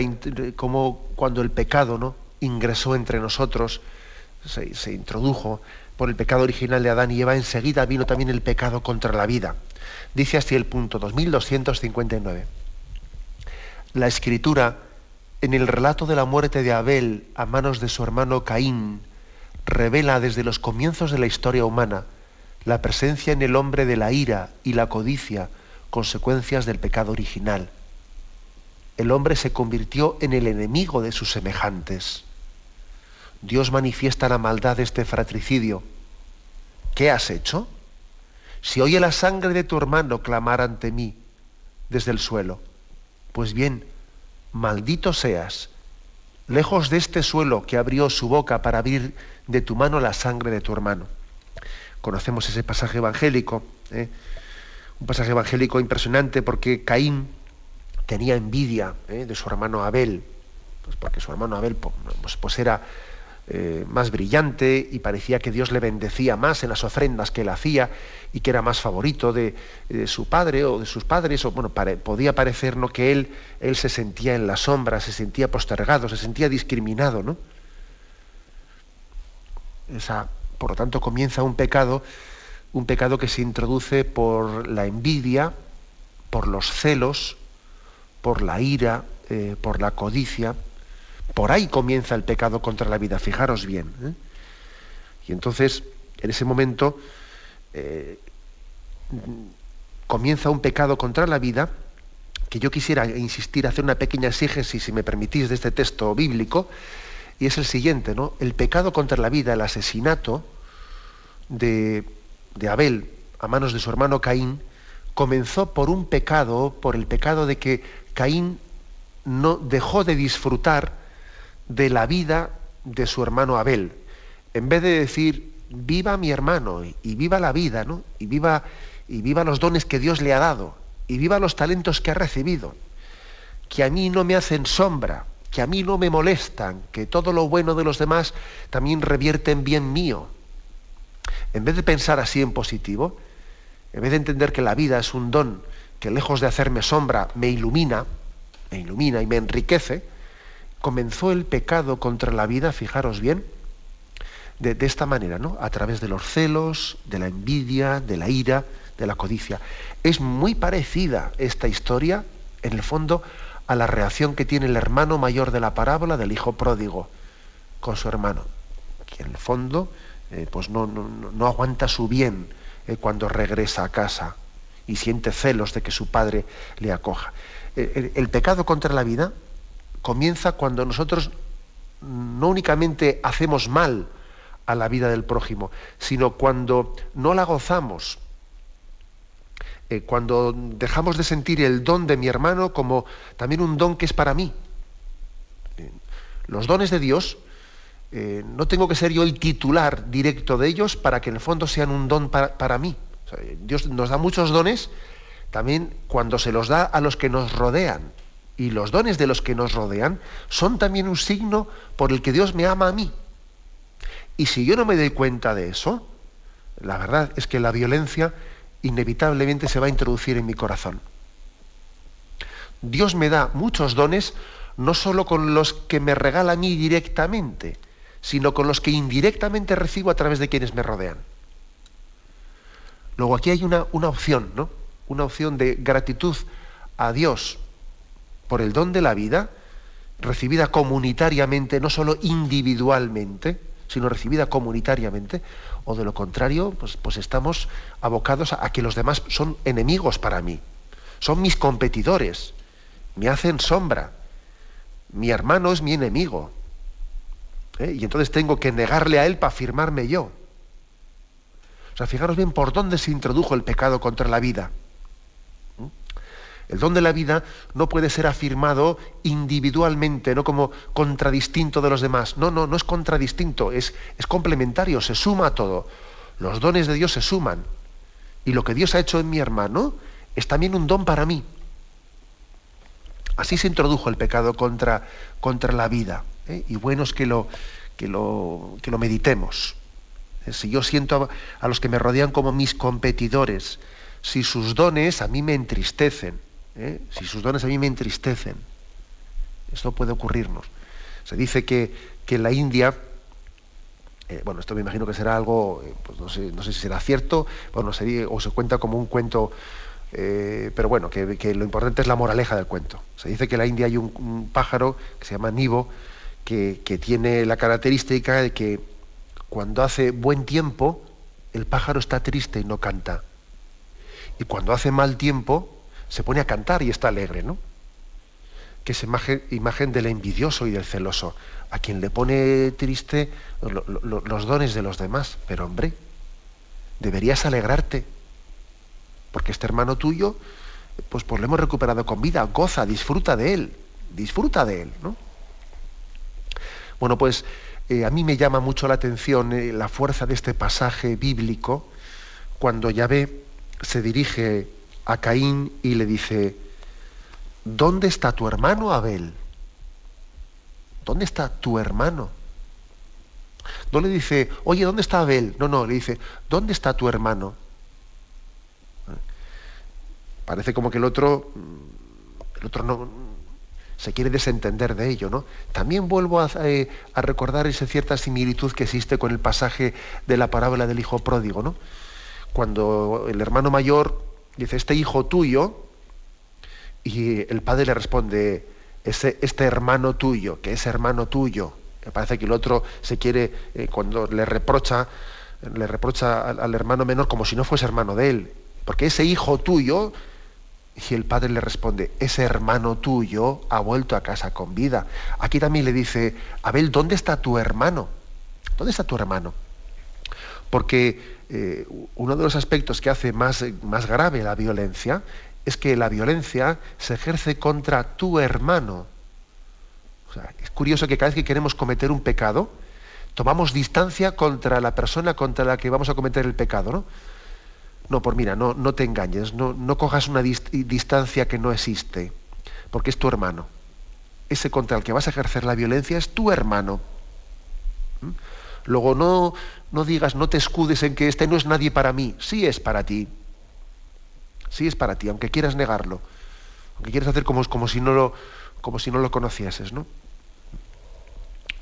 cuando el pecado ¿no? ingresó entre nosotros, se, se introdujo por el pecado original de Adán y Eva, enseguida vino también el pecado contra la vida. Dice así el punto 2259. La escritura, en el relato de la muerte de Abel a manos de su hermano Caín, revela desde los comienzos de la historia humana la presencia en el hombre de la ira y la codicia, consecuencias del pecado original. El hombre se convirtió en el enemigo de sus semejantes. Dios manifiesta la maldad de este fratricidio. ¿Qué has hecho? Si oye la sangre de tu hermano clamar ante mí desde el suelo, pues bien, maldito seas, lejos de este suelo que abrió su boca para abrir de tu mano la sangre de tu hermano. Conocemos ese pasaje evangélico, ¿eh? un pasaje evangélico impresionante porque Caín tenía envidia ¿eh? de su hermano Abel, pues porque su hermano Abel pues, pues era eh, más brillante y parecía que Dios le bendecía más en las ofrendas que él hacía y que era más favorito de, su padre o de sus padres, o bueno, podía parecer que él, él se sentía en la sombra, se sentía postergado, se sentía discriminado, ¿no? Esa, por lo tanto, comienza un pecado, un pecado que se introduce por la envidia, por los celos, por la ira, eh, por la codicia, por ahí comienza el pecado contra la vida, fijaros bien. ¿eh? Y entonces, en ese momento, eh, comienza un pecado contra la vida, que yo quisiera insistir, hacer una pequeña exégesis, si me permitís, de este texto bíblico, y es el siguiente, ¿no? El pecado contra la vida, el asesinato de, de Abel a manos de su hermano Caín, comenzó por un pecado, por el pecado de que Caín no dejó de disfrutar de la vida de su hermano Abel. En vez de decir, viva mi hermano y viva la vida, ¿no? Y viva, y viva los dones que Dios le ha dado, y viva los talentos que ha recibido, que a mí no me hacen sombra, que a mí no me molestan, que todo lo bueno de los demás también revierte en bien mío. En vez de pensar así en positivo, en vez de entender que la vida es un don que lejos de hacerme sombra me ilumina, me ilumina y me enriquece, comenzó el pecado contra la vida, fijaros bien, de, esta manera, ¿no? A través de los celos, de la envidia, de la ira, de la codicia. Es muy parecida esta historia, en el fondo, a la reacción que tiene el hermano mayor de la parábola del hijo pródigo con su hermano, que en el fondo eh, pues no, no, aguanta su bien eh, cuando regresa a casa y siente celos de que su padre le acoja. Eh, el pecado contra la vida comienza cuando nosotros no únicamente hacemos mal a la vida del prójimo, sino cuando no la gozamos, eh, cuando dejamos de sentir el don de mi hermano como también un don que es para mí. Eh, los dones de Dios, eh, no tengo que ser yo el titular directo de ellos para que en el fondo sean un don para, mí. Dios nos da muchos dones también cuando se los da a los que nos rodean y los dones de los que nos rodean son también un signo por el que Dios me ama a mí. Y si yo no me doy cuenta de eso, la verdad es que la violencia inevitablemente se va a introducir en mi corazón. Dios me da muchos dones, no solo con los que me regala a mí directamente, sino con los que indirectamente recibo a través de quienes me rodean. Luego aquí hay una, una opción, ¿no? Una opción de gratitud a Dios por el don de la vida, recibida comunitariamente, no solo individualmente, sino recibida comunitariamente, o de lo contrario, pues, pues estamos abocados a, que los demás son enemigos para mí, son mis competidores, me hacen sombra, mi hermano es mi enemigo, ¿eh? y entonces tengo que negarle a él para afirmarme yo. O sea, fijaros bien por dónde se introdujo el pecado contra la vida. El don de la vida no puede ser afirmado individualmente, no como contradistinto de los demás. No, no, no es contradistinto, es, es complementario, se suma a todo. Los dones de Dios se suman. Y lo que Dios ha hecho en mi hermano es también un don para mí. Así se introdujo el pecado contra, contra la vida. ¿eh? Y bueno es que lo, que lo, que lo meditemos. ¿Eh? Si yo siento a, a los que me rodean como mis competidores, si sus dones a mí me entristecen, ¿eh? si sus dones a mí me entristecen. Esto puede ocurrirnos. Se dice que, en la India, eh, bueno, esto me imagino que será algo, eh, pues no, sé, no, sé, si será cierto, bueno, se, o se cuenta como un cuento, pero bueno, que, lo importante es la moraleja del cuento. Se dice que en la India hay un, pájaro que se llama Nibo, que, que tiene la característica de que cuando hace buen tiempo, el pájaro está triste y no canta. Y cuando hace mal tiempo, se pone a cantar y está alegre, ¿no? Que es imagen, del envidioso y del celoso, a quien le pone triste los dones de los demás. Pero hombre, deberías alegrarte, porque este hermano tuyo, pues, pues lo hemos recuperado con vida, goza, disfruta de él, disfruta de él, ¿no? Bueno, pues eh, a mí me llama mucho la atención eh, la fuerza de este pasaje bíblico cuando Yahvé se dirige a Caín y le dice, ¿dónde está tu hermano Abel? ¿Dónde está tu hermano? No le dice, oye, ¿dónde está Abel? No, no, le dice, ¿dónde está tu hermano? Parece como que el otro, el otro no se quiere desentender de ello, ¿no? También vuelvo a, eh, a recordar esa cierta similitud que existe con el pasaje de la parábola del hijo pródigo, ¿no? Cuando el hermano mayor dice, este hijo tuyo, y el padre le responde, ese, este hermano tuyo, que es hermano tuyo. Me parece que el otro se quiere, eh, cuando le reprocha, le reprocha al, hermano menor como si no fuese hermano de él. Porque ese hijo tuyo, y el padre le responde, ese hermano tuyo ha vuelto a casa con vida. Aquí también le dice, Abel, ¿dónde está tu hermano? ¿Dónde está tu hermano? Porque eh, uno de los aspectos que hace más, más grave la violencia es que la violencia se ejerce contra tu hermano. es curioso que cada vez que queremos cometer un pecado, tomamos distancia contra la persona contra la que vamos a cometer el pecado, ¿no? No, por mira, no, no te engañes, no, no cojas una distancia que no existe, porque es tu hermano. Ese contra el que vas a ejercer la violencia es tu hermano. ¿Mm? Luego no, no digas, no te escudes en que este no es nadie para mí. Sí es para ti. Sí es para ti, aunque quieras negarlo. Aunque quieras hacer como, como, si, no lo, como si no lo conocieses, ¿no?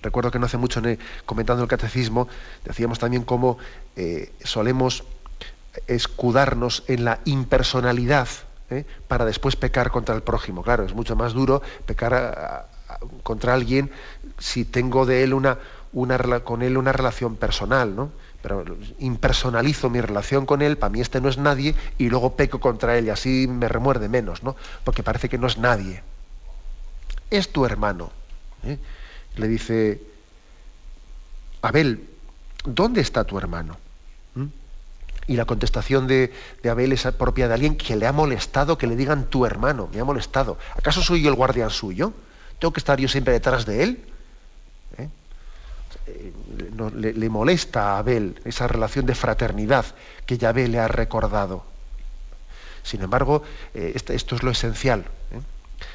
Recuerdo que no hace mucho, comentando el catecismo, decíamos también cómo eh, solemos escudarnos en la impersonalidad ¿eh? para después pecar contra el prójimo. Claro, es mucho más duro pecar contra alguien si tengo de él una, con él una relación personal, ¿no? Pero impersonalizo mi relación con él, para mí este no es nadie, y luego peco contra él y así me remuerde menos, ¿no? Porque parece que no es nadie. Es tu hermano. ¿eh? Le dice, Abel, ¿dónde está tu hermano? ¿Mm? Y la contestación de, de, Abel es propia de alguien que le ha molestado que le digan tu hermano, me ha molestado. ¿Acaso soy yo el guardián suyo? ¿Tengo que estar yo siempre detrás de él? Eh, le, molesta a Abel esa relación de fraternidad que Yahvé le ha recordado. Sin embargo, eh, este, esto es lo esencial. ¿eh?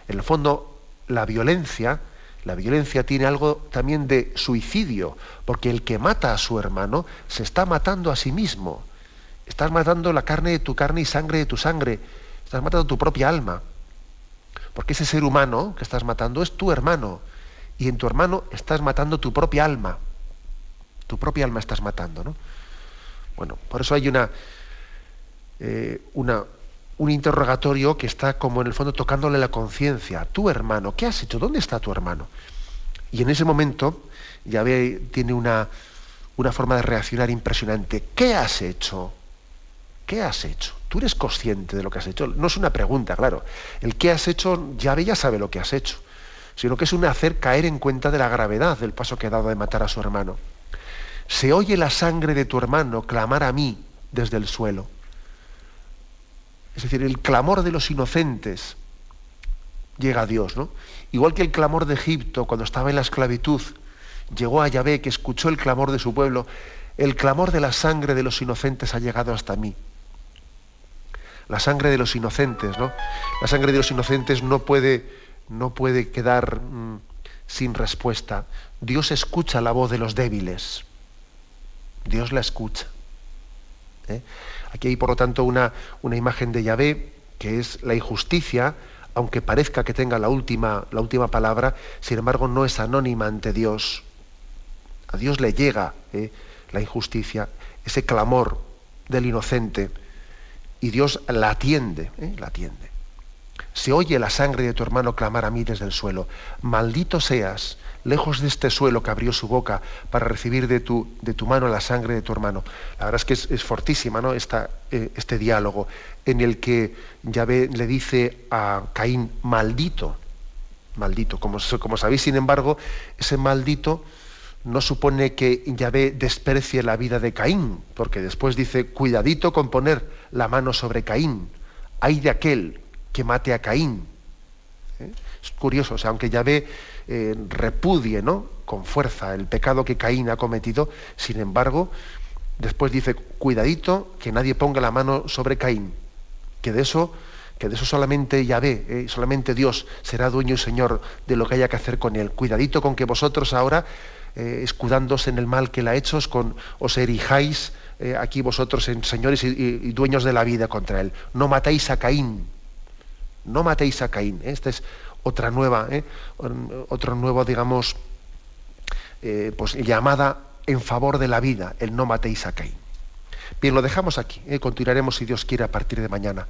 En el fondo, la violencia, la violencia tiene algo también de suicidio, porque el que mata a su hermano se está matando a sí mismo. Estás matando la carne de tu carne y sangre de tu sangre. Estás matando tu propia alma. Porque ese ser humano que estás matando es tu hermano y en tu hermano estás matando tu propia alma. Tu propia alma estás matando, ¿no? Bueno, por eso hay una, eh, una, un interrogatorio que está como en el fondo tocándole la conciencia. Tu hermano, ¿qué has hecho? ¿Dónde está tu hermano? Y en ese momento Yahvé tiene una, una forma de reaccionar impresionante. ¿Qué has hecho? ¿Qué has hecho? Tú eres consciente de lo que has hecho. No es una pregunta, claro. El qué has hecho, Yahvé ya sabe lo que has hecho. Sino que es un hacer caer en cuenta de la gravedad del paso que ha dado de matar a su hermano. Se oye la sangre de tu hermano clamar a mí desde el suelo. Es decir, el clamor de los inocentes llega a Dios, ¿no? Igual que el clamor de Egipto cuando estaba en la esclavitud llegó a Yahvé que escuchó el clamor de su pueblo, el clamor de la sangre de los inocentes ha llegado hasta mí. La sangre de los inocentes, ¿no? La sangre de los inocentes no puede, no puede quedar mm, sin respuesta. Dios escucha la voz de los débiles. Dios la escucha. ¿eh? Aquí hay, por lo tanto, una, una imagen de Yahvé, que es la injusticia, aunque parezca que tenga la última, la última palabra, sin embargo no es anónima ante Dios. A Dios le llega ¿eh? la injusticia, ese clamor del inocente, y Dios la atiende, ¿eh? la atiende. Se oye la sangre de tu hermano clamar a mí desde el suelo. Maldito seas, lejos de este suelo que abrió su boca para recibir de tu, de tu mano la sangre de tu hermano. La verdad es que es, fortísima ¿no? Eh, este diálogo en el que Yahvé le dice a Caín, maldito, maldito. Como, como sabéis, sin embargo, ese maldito no supone que Yahvé desprecie la vida de Caín, porque después dice, cuidadito con poner la mano sobre Caín, hay de aquel que mate a Caín. ¿Eh? Es curioso, o sea, aunque Yahvé eh, repudie ¿no? con fuerza el pecado que Caín ha cometido, sin embargo, después dice, cuidadito que nadie ponga la mano sobre Caín, que de eso que de eso solamente Yahvé, eh, solamente Dios será dueño y señor de lo que haya que hacer con él. Cuidadito con que vosotros ahora eh, escudándose en el mal que le ha hecho, os erijáis eh, aquí vosotros en señores y, dueños de la vida contra él. No matéis a Caín, no matéis a Caín. ¿eh? Esta es otra nueva, otro nuevo, digamos, pues llamada en favor de la vida, el no matéis a Caín. Bien, lo dejamos aquí, continuaremos si Dios quiere a partir de mañana.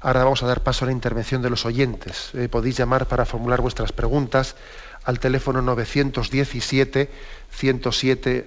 Ahora vamos a dar paso a la intervención de los oyentes. podéis llamar para formular vuestras preguntas al teléfono 917 107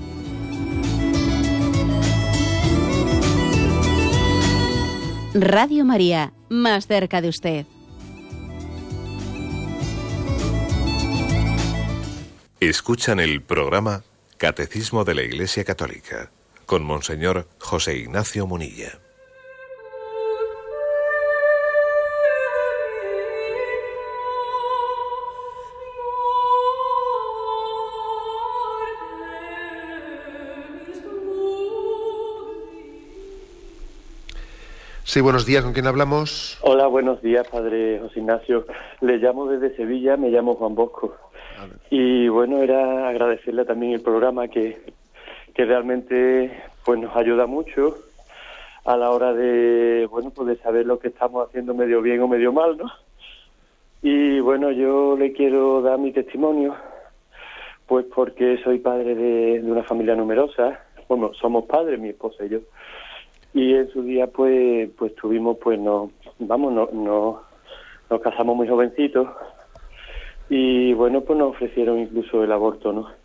Radio María, más cerca de usted. Escuchan el programa Catecismo de la Iglesia Católica con Monseñor José Ignacio Munilla. Sí, buenos días, ¿con quién hablamos? Hola, buenos días, padre José Ignacio. Le llamo desde Sevilla, me llamo Juan Bosco. Y bueno, era agradecerle también el programa que, que realmente pues nos ayuda mucho a la hora de bueno pues de saber lo que estamos haciendo medio bien o medio mal no y bueno yo le quiero dar mi testimonio pues porque soy padre de, una familia numerosa bueno somos padres mi esposa y yo y en su día pues pues tuvimos pues no vamos no, no nos casamos muy jovencitos y bueno pues nos ofrecieron incluso el aborto no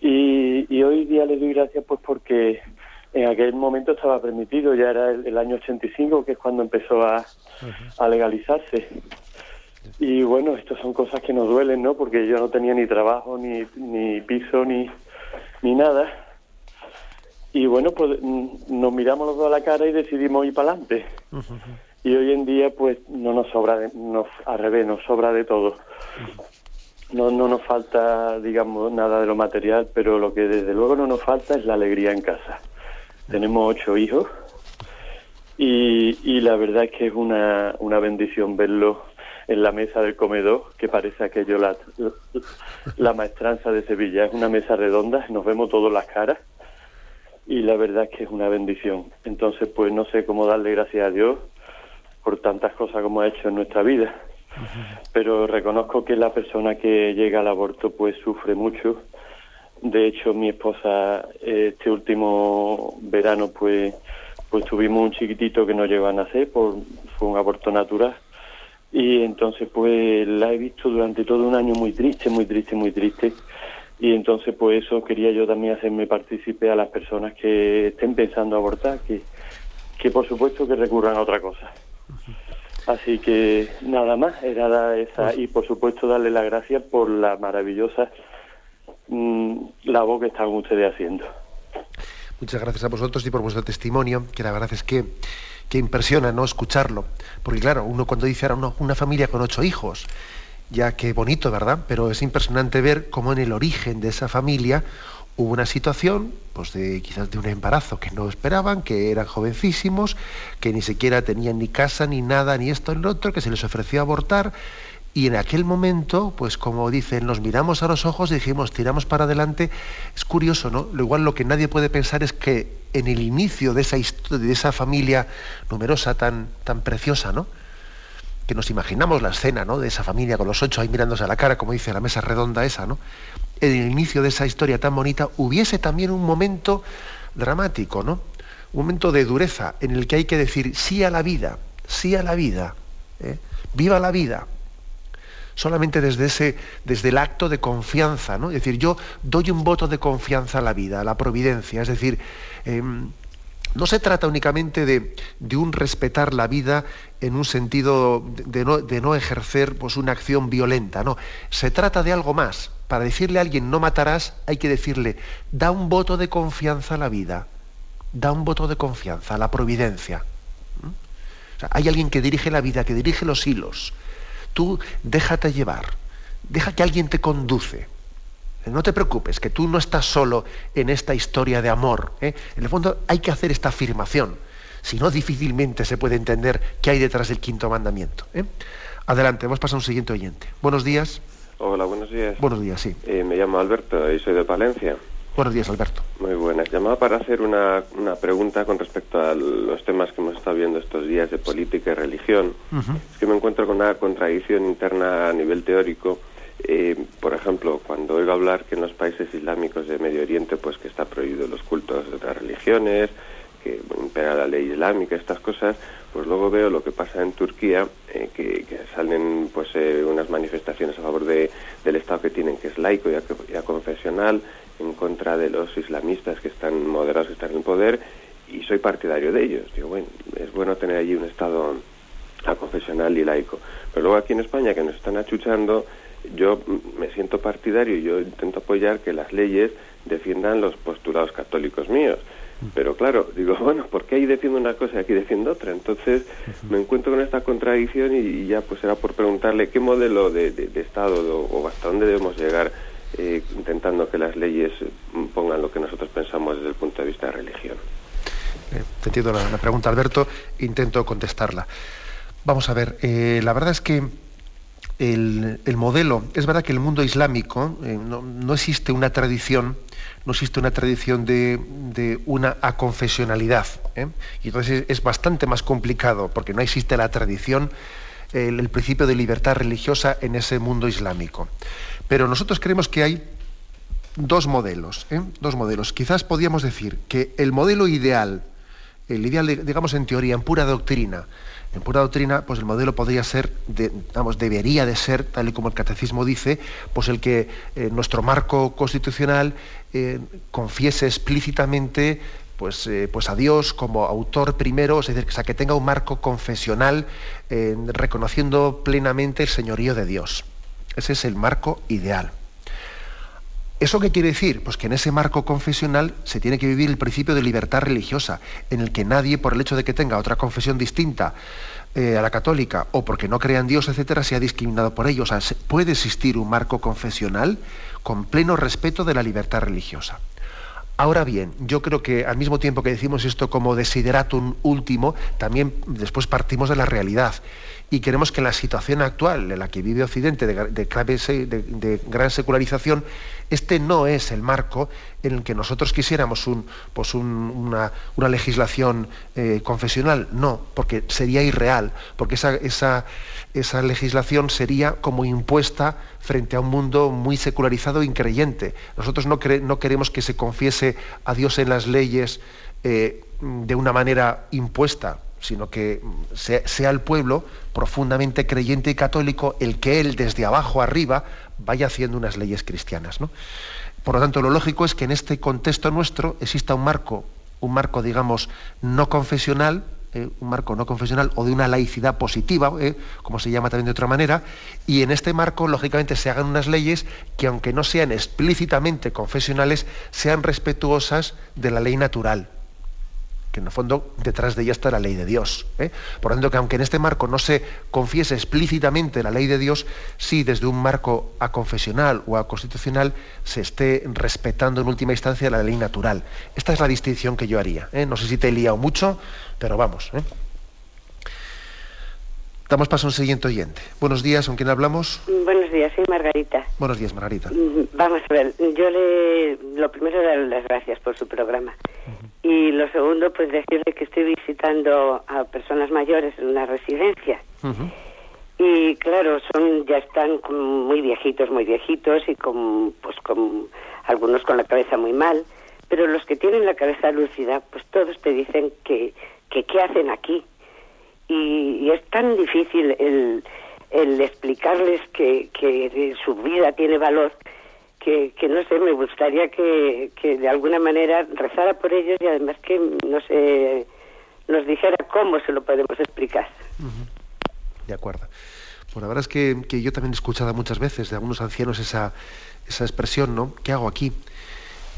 y, hoy día le doy gracias pues porque en aquel momento estaba permitido, ya era el, año 85, que es cuando empezó a, a legalizarse. Y bueno, estas son cosas que nos duelen, ¿no? Porque yo no tenía ni trabajo, ni, ni piso, ni, ni nada. Y bueno, pues mm, nos miramos los dos a la cara y decidimos ir para adelante. Y hoy en día, pues no nos sobra, de, nos, al revés, nos sobra de todo. No, no nos falta, digamos, nada de lo material, pero lo que desde luego no nos falta es la alegría en casa. Tenemos ocho hijos y, y la verdad es que es una, una bendición verlo en la mesa del comedor, que parece aquello la, la maestranza de Sevilla. Es una mesa redonda, nos vemos todas las caras y la verdad es que es una bendición. Entonces, pues no sé cómo darle gracias a Dios por tantas cosas como ha hecho en nuestra vida. Pero reconozco que la persona que llega al aborto pues sufre mucho. De hecho, mi esposa este último verano pues pues tuvimos un chiquitito que no llegó a nacer, por, fue un aborto natural y entonces pues la he visto durante todo un año muy triste, muy triste, muy triste. Y entonces pues eso quería yo también hacerme partícipe a las personas que estén pensando abortar, que, que por supuesto que recurran a otra cosa. Así que nada más, era dar esa y por supuesto darle las gracias por la maravillosa mm, labor que están ustedes haciendo. Muchas gracias a vosotros y por vuestro testimonio, que la verdad es que que impresiona no escucharlo. Porque claro, uno cuando dice ahora una, familia con ocho hijos, ya qué bonito, ¿verdad? Pero es impresionante ver cómo en el origen de esa familia hubo una situación, pues de quizás de un embarazo que no esperaban, que eran jovencísimos, que ni siquiera tenían ni casa, ni nada, ni esto ni lo otro, que se les ofreció abortar y en aquel momento, pues como dicen, nos miramos a los ojos y dijimos, tiramos para adelante. Es curioso, ¿no? Lo igual lo que nadie puede pensar es que en el inicio de esa, de esa familia numerosa tan, tan preciosa, ¿no? Que nos imaginamos la escena, ¿no? De esa familia con los ocho ahí mirándose a la cara, como dice la mesa redonda esa, ¿no? En el inicio de esa historia tan bonita hubiese también un momento dramático, ¿no? Un momento de dureza en el que hay que decir sí a la vida, sí a la vida, ¿eh? viva la vida, solamente desde, ese, desde el acto de confianza, ¿no? Es decir, yo doy un voto de confianza a la vida, a la providencia, es decir, em, no se trata únicamente de, un respetar la vida en un sentido de, no, ejercer pues, una acción violenta, no, se trata de algo más. Para decirle a alguien no matarás, hay que decirle, da un voto de confianza a la vida, da un voto de confianza a la providencia. hay alguien que dirige la vida, que dirige los hilos, Tú déjate llevar, deja que alguien te conduce. No te preocupes, que tú no estás solo en esta historia de amor. ¿eh? En el fondo hay que hacer esta afirmación. Si no, difícilmente se puede entender qué hay detrás del quinto mandamiento. ¿eh? Adelante, vamos a pasar a un siguiente oyente. Buenos días. Hola, buenos días. Buenos días, sí. Eh, me llamo Alberto y soy de Palencia. Buenos días, Alberto. Muy buenas. Llamaba para hacer una, una, pregunta con respecto a los temas que hemos estado viendo estos días de política y religión. Es que me encuentro con una contradicción interna a nivel teórico. Eh, por ejemplo, cuando oigo hablar que en los países islámicos de Medio Oriente, pues que está prohibido los cultos de otras religiones, que impera la ley islámica, estas cosas, pues luego veo lo que pasa en Turquía, eh, que, salen pues eh, unas manifestaciones a favor de, del Estado que tienen, que es laico y, y confesional, en contra de los islamistas que están moderados, que están en poder, y soy partidario de ellos. Digo, bueno, es bueno tener allí un Estado confesional y laico. Pero luego aquí en España, que nos están achuchando, yo me siento partidario y yo intento apoyar que las leyes defiendan los postulados católicos míos. Pero claro, digo, [LAUGHS] bueno, ¿por qué ahí defiendo una cosa y aquí defiendo otra? Entonces me encuentro con esta contradicción y, ya pues era por preguntarle qué modelo de, de Estado o hasta dónde debemos llegar eh, intentando que las leyes pongan lo que nosotros pensamos desde el punto de vista de religión. Eh, te entiendo la, pregunta, Alberto, intento contestarla. Vamos a ver, eh, la verdad es que el, modelo, es verdad que el mundo islámico no, existe una tradición, no existe una tradición de, una aconfesionalidad. Y entonces es, bastante más complicado, porque no existe la tradición, el principio de libertad religiosa en ese mundo islámico. Pero nosotros creemos que hay dos modelos, ¿eh? dos modelos. Quizás podríamos decir que el modelo ideal, el ideal, digamos en teoría, en pura doctrina, en pura doctrina, pues el modelo podría ser, debería de ser, tal y como el catecismo dice, pues el que eh, nuestro marco constitucional eh, confiese explícitamente pues, eh, pues a Dios como autor primero, es decir, que tenga un marco confesional reconociendo plenamente el señorío de Dios. Ese es el marco ideal. ¿Eso qué quiere decir? Pues que en ese marco confesional se tiene que vivir el principio de libertad religiosa, en el que nadie, por el hecho de que tenga otra confesión distinta eh, a la católica o porque no crea en Dios, etcétera, sea discriminado por ello. O sea, puede existir un marco confesional con pleno respeto de la libertad religiosa. Ahora bien, yo creo que al mismo tiempo que decimos esto como desideratum último, también después partimos de la realidad y queremos que en la situación actual en la que vive Occidente de, gran secularización, este no es el marco en el que nosotros quisiéramos pues una, legislación eh, confesional. No, porque sería irreal, porque esa, legislación sería como impuesta frente a un mundo muy secularizado e increyente. Nosotros no, no queremos que se confiese a Dios en las leyes eh, de una manera impuesta, sino que sea, el pueblo profundamente creyente y católico el que él desde abajo arriba vaya haciendo unas leyes cristianas. ¿no? Por lo tanto, lo lógico es que en este contexto nuestro exista un marco, un marco, digamos, no confesional, eh, un marco no confesional o de una laicidad positiva, eh, como se llama también de otra manera, y en este marco, lógicamente, se hagan unas leyes que, aunque no sean explícitamente confesionales, sean respetuosas de la ley natural que en el fondo detrás de ella está la ley de Dios. ¿eh? Por lo tanto, que aunque en este marco no se confiese explícitamente la ley de Dios, sí desde un marco a confesional o a constitucional se esté respetando en última instancia la ley natural. Esta es la distinción que yo haría. ¿eh? No sé si te he liado mucho, pero vamos. ¿eh? Damos paso a un siguiente oyente. Buenos días, ¿con quién hablamos? Buenos días, soy Margarita. Buenos días, Margarita. Mm, vamos a ver, yo le, lo primero darle las gracias por su programa. Y lo segundo, pues decirle que estoy visitando a personas mayores en una residencia. Y claro, son ya están muy viejitos, muy viejitos y con, pues con algunos con la cabeza muy mal. Pero los que tienen la cabeza lúcida, pues todos te dicen que, que qué hacen aquí y, es tan difícil el, el explicarles que, que, su vida tiene valor que, que, no sé, me gustaría que, que de alguna manera rezara por ellos y además que no sé, nos dijera cómo se lo podemos explicar. De acuerdo. Pues la verdad es que, que, yo también he escuchado muchas veces de algunos ancianos esa, esa expresión, ¿no? ¿Qué hago aquí?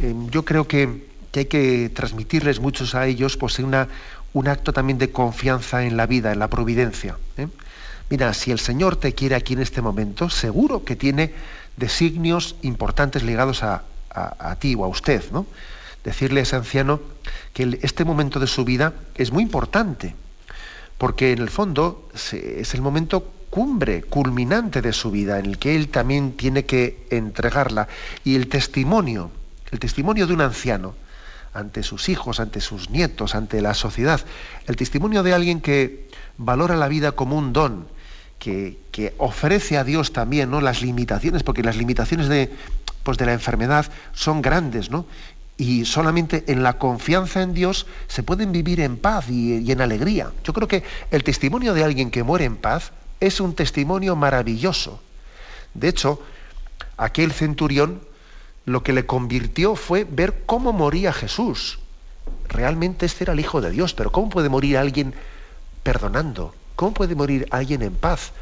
Eh, yo creo que, que, hay que transmitirles muchos a ellos pues una, un acto también de confianza en la vida, en la providencia. ¿eh? Mira, si el Señor te quiere aquí en este momento, seguro que tiene designios importantes ligados a, ti o a usted, ¿no? Decirle a ese anciano que este momento de su vida es muy importante, porque en el fondo es el momento cumbre, culminante de su vida, en el que él también tiene que entregarla. Y el testimonio, el testimonio de un anciano, ante sus hijos, ante sus nietos, ante la sociedad. El testimonio de alguien que valora la vida como un don, que, ofrece a Dios también ¿no? las limitaciones, porque las limitaciones de, pues de la enfermedad son grandes, ¿no? Y solamente en la confianza en Dios se pueden vivir en paz y, y en alegría. Yo creo que el testimonio de alguien que muere en paz es un testimonio maravilloso. De hecho, aquel centurión lo que le convirtió fue ver cómo moría Jesús. Realmente este era el Hijo de Dios, pero ¿cómo puede morir alguien perdonando? ¿Cómo puede morir alguien en paz?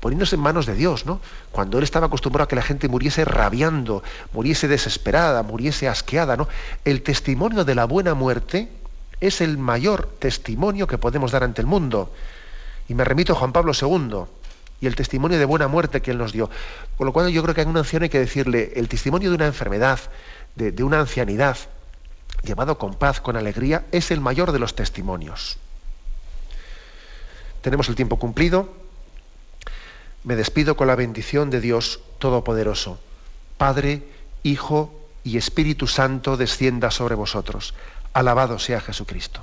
Poniéndose en manos de Dios, ¿no? Cuando él estaba acostumbrado a que la gente muriese rabiando, muriese desesperada, muriese asqueada, ¿no? El testimonio de la buena muerte es el mayor testimonio que podemos dar ante el mundo. Y me remito a Juan Pablo II, y el testimonio de buena muerte que Él nos dio. Con lo cual yo creo que a un anciano hay que decirle, el testimonio de una enfermedad, de, una ancianidad, llevado con paz, con alegría, es el mayor de los testimonios. Tenemos el tiempo cumplido. Me despido con la bendición de Dios Todopoderoso. Padre, Hijo y Espíritu Santo descienda sobre vosotros. Alabado sea Jesucristo.